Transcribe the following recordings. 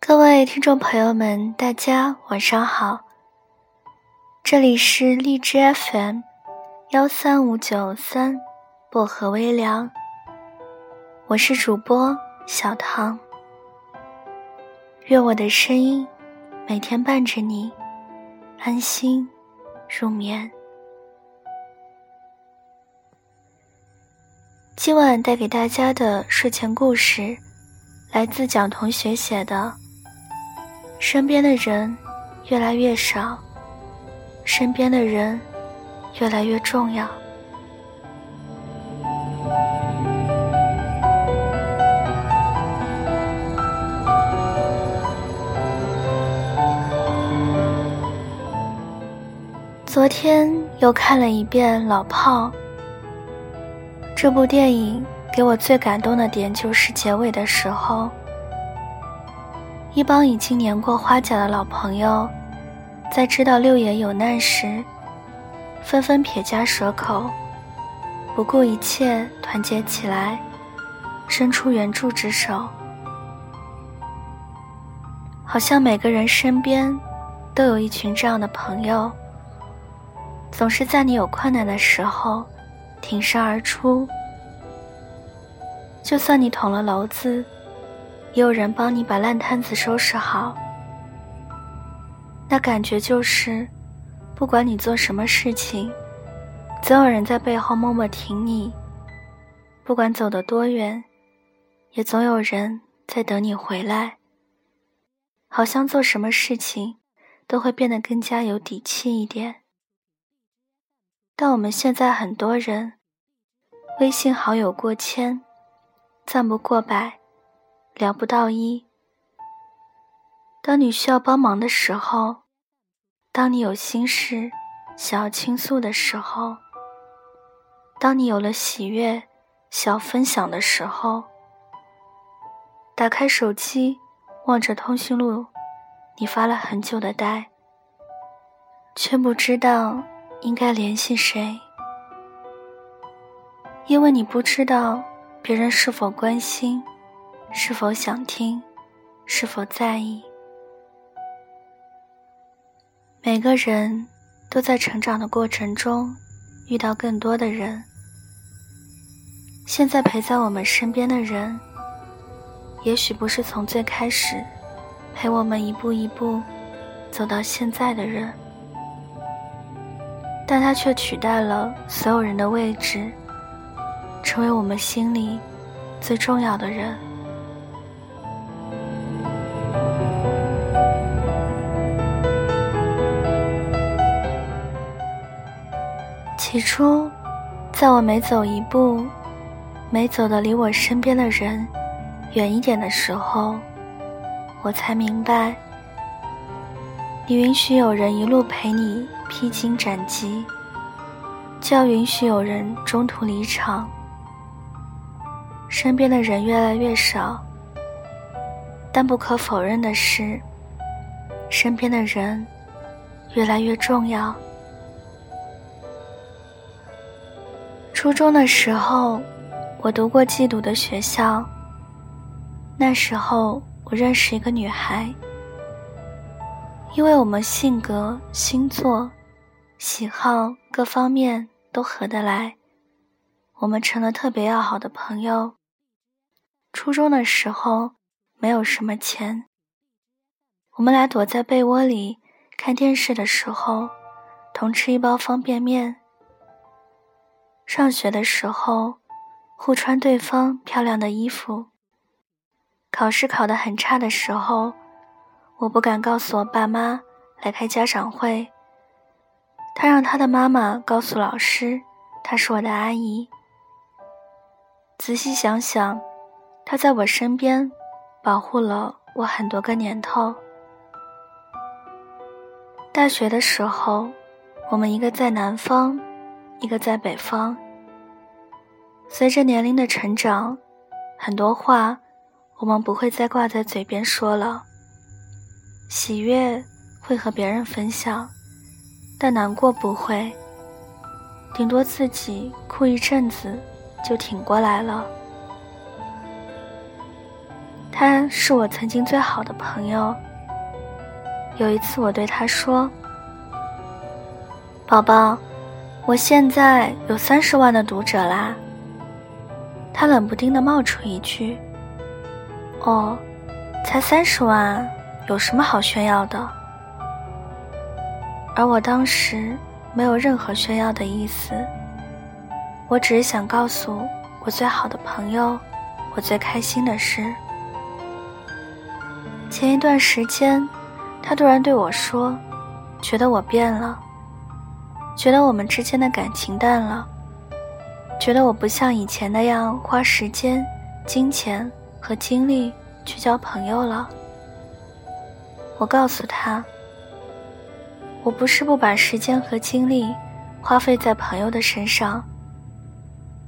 各位听众朋友们，大家晚上好。这里是荔枝 FM 幺三五九三薄荷微凉，我是主播小唐。愿我的声音每天伴着你安心入眠。今晚带给大家的睡前故事，来自蒋同学写的。身边的人越来越少，身边的人越来越重要。昨天又看了一遍《老炮》，这部电影给我最感动的点就是结尾的时候。一帮已经年过花甲的老朋友，在知道六爷有难时，纷纷撇家舍口，不顾一切团结起来，伸出援助之手。好像每个人身边都有一群这样的朋友，总是在你有困难的时候挺身而出，就算你捅了娄子。也有人帮你把烂摊子收拾好，那感觉就是，不管你做什么事情，总有人在背后默默挺你；不管走得多远，也总有人在等你回来。好像做什么事情都会变得更加有底气一点。但我们现在很多人，微信好友过千，赞不过百。聊不到一。当你需要帮忙的时候，当你有心事想要倾诉的时候，当你有了喜悦想要分享的时候，打开手机，望着通讯录，你发了很久的呆，却不知道应该联系谁，因为你不知道别人是否关心。是否想听？是否在意？每个人都在成长的过程中遇到更多的人。现在陪在我们身边的人，也许不是从最开始陪我们一步一步走到现在的人，但他却取代了所有人的位置，成为我们心里最重要的人。起初，在我每走一步，每走的离我身边的人远一点的时候，我才明白，你允许有人一路陪你披荆斩棘，就要允许有人中途离场。身边的人越来越少，但不可否认的是，身边的人越来越重要。初中的时候，我读过寄读的学校。那时候，我认识一个女孩。因为我们性格、星座、喜好各方面都合得来，我们成了特别要好的朋友。初中的时候，没有什么钱，我们俩躲在被窝里看电视的时候，同吃一包方便面。上学的时候，互穿对方漂亮的衣服。考试考得很差的时候，我不敢告诉我爸妈来开家长会。他让他的妈妈告诉老师，她是我的阿姨。仔细想想，她在我身边保护了我很多个年头。大学的时候，我们一个在南方。一个在北方。随着年龄的成长，很多话我们不会再挂在嘴边说了。喜悦会和别人分享，但难过不会，顶多自己哭一阵子就挺过来了。他是我曾经最好的朋友。有一次，我对他说：“宝宝，我现在有三十万的读者啦。”他冷不丁的冒出一句：“哦，才三十万，有什么好炫耀的？”而我当时没有任何炫耀的意思，我只是想告诉我最好的朋友，我最开心的事。前一段时间，他突然对我说：“觉得我变了，觉得我们之间的感情淡了，觉得我不像以前那样花时间、金钱和精力去交朋友了。”我告诉他：“我不是不把时间和精力花费在朋友的身上，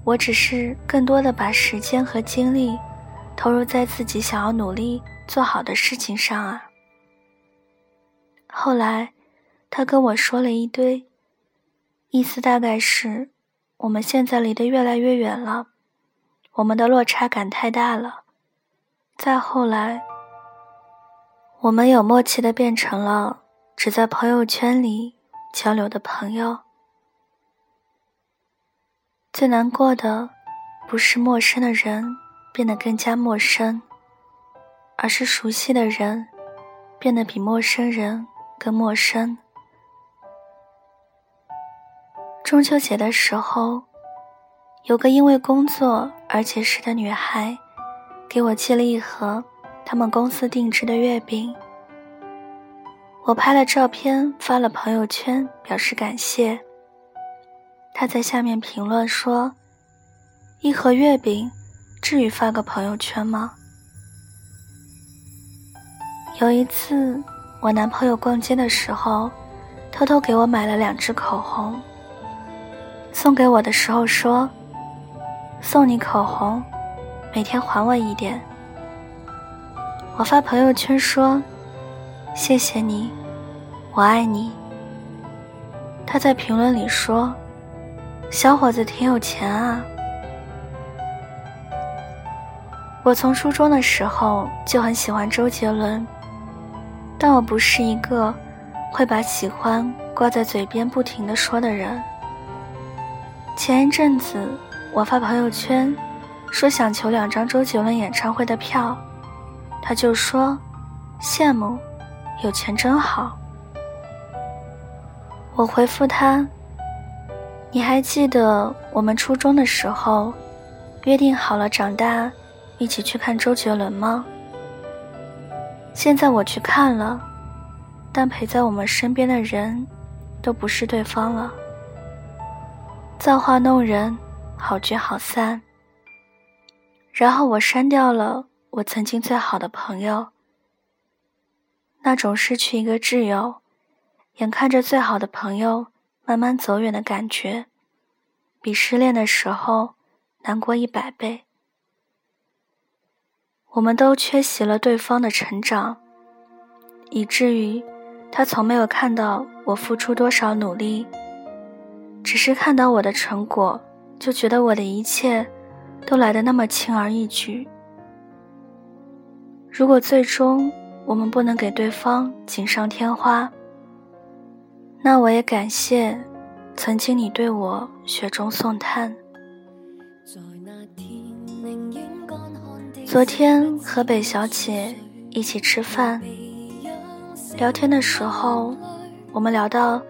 我只是更多的把时间和精力投入在自己想要努力。”做好的事情上啊。后来，他跟我说了一堆，意思大概是，我们现在离得越来越远了，我们的落差感太大了。再后来，我们有默契的变成了只在朋友圈里交流的朋友。最难过的，不是陌生的人变得更加陌生。而是熟悉的人，变得比陌生人更陌生。中秋节的时候，有个因为工作而结识的女孩，给我寄了一盒他们公司定制的月饼。我拍了照片发了朋友圈，表示感谢。他在下面评论说：“一盒月饼，至于发个朋友圈吗？”有一次，我男朋友逛街的时候，偷偷给我买了两支口红。送给我的时候说：“送你口红，每天还我一点。”我发朋友圈说：“谢谢你，我爱你。”他在评论里说：“小伙子挺有钱啊。”我从初中的时候就很喜欢周杰伦。但我不是一个会把喜欢挂在嘴边不停的说的人。前一阵子我发朋友圈，说想求两张周杰伦演唱会的票，他就说羡慕，有钱真好。我回复他，你还记得我们初中的时候约定好了长大一起去看周杰伦吗？现在我去看了，但陪在我们身边的人，都不是对方了。造化弄人，好聚好散。然后我删掉了我曾经最好的朋友。那种失去一个挚友，眼看着最好的朋友慢慢走远的感觉，比失恋的时候难过一百倍。我们都缺席了对方的成长，以至于他从没有看到我付出多少努力，只是看到我的成果，就觉得我的一切都来得那么轻而易举。如果最终我们不能给对方锦上添花，那我也感谢曾经你对我雪中送炭。昨天和北小姐一起吃饭，聊天的时候，我们聊到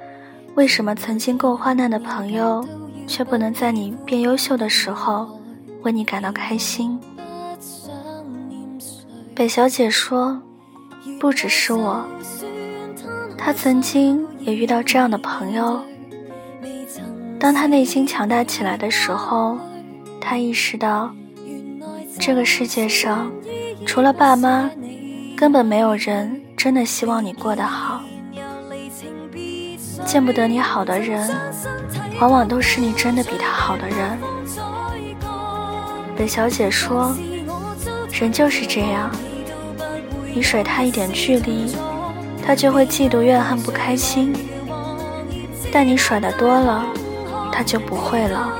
为什么曾经够患难的朋友，却不能在你变优秀的时候为你感到开心。北小姐说，不只是我，她曾经也遇到这样的朋友。当她内心强大起来的时候，她意识到。这个世界上，除了爸妈，根本没有人真的希望你过得好。见不得你好的人，往往都是你真的比他好的人。北小姐说：“人就是这样，你甩他一点距离，他就会嫉妒、怨恨、不开心；但你甩的多了，他就不会了。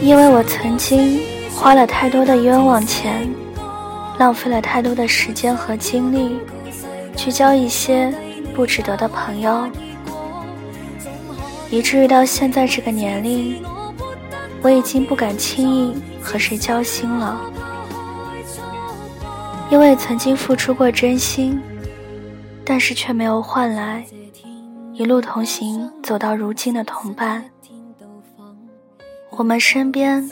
因为我曾经花了太多的冤枉钱，浪费了太多的时间和精力，去交一些不值得的朋友，以至于到现在这个年龄。我已经不敢轻易和谁交心了，因为曾经付出过真心，但是却没有换来一路同行走到如今的同伴。我们身边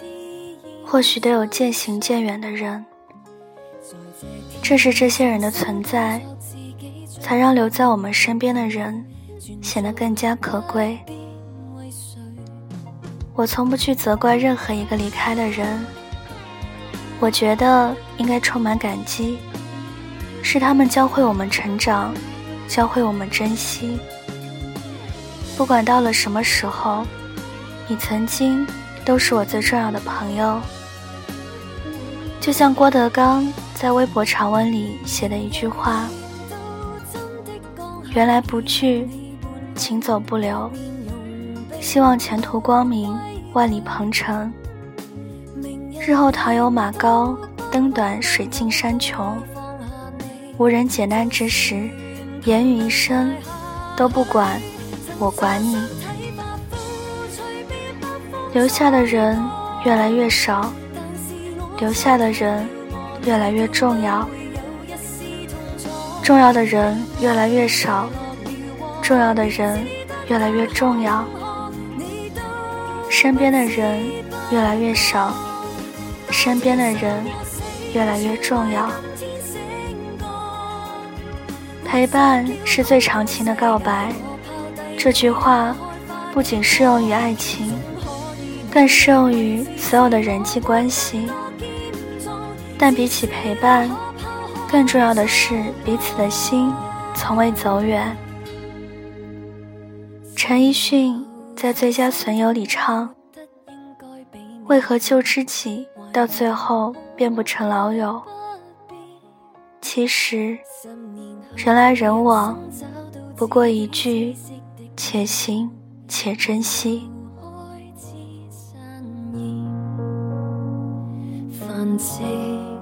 或许都有渐行渐远的人，正是这些人的存在，才让留在我们身边的人显得更加可贵。我从不去责怪任何一个离开的人，我觉得应该充满感激，是他们教会我们成长，教会我们珍惜。不管到了什么时候，你曾经都是我最重要的朋友。就像郭德纲在微博长文里写的一句话：“缘来不聚，请走不留。”希望前途光明，万里鹏程。日后倘有马高，灯短水尽山穷，无人解难之时，言语一声都不管，我管你。留下的人越来越少，留下的人越来越重要，重要的人越来越少，重要的人越来越重要。身边的人越来越少，身边的人越来越重要。陪伴是最长情的告白，这句话不仅适用于爱情，更适用于所有的人际关系。但比起陪伴，更重要的是彼此的心从未走远。陈奕迅。在《最佳损友》里唱：“为何旧知己到最后变不成老友？其实，人来人往，不过一句‘且行且珍惜’。”繁花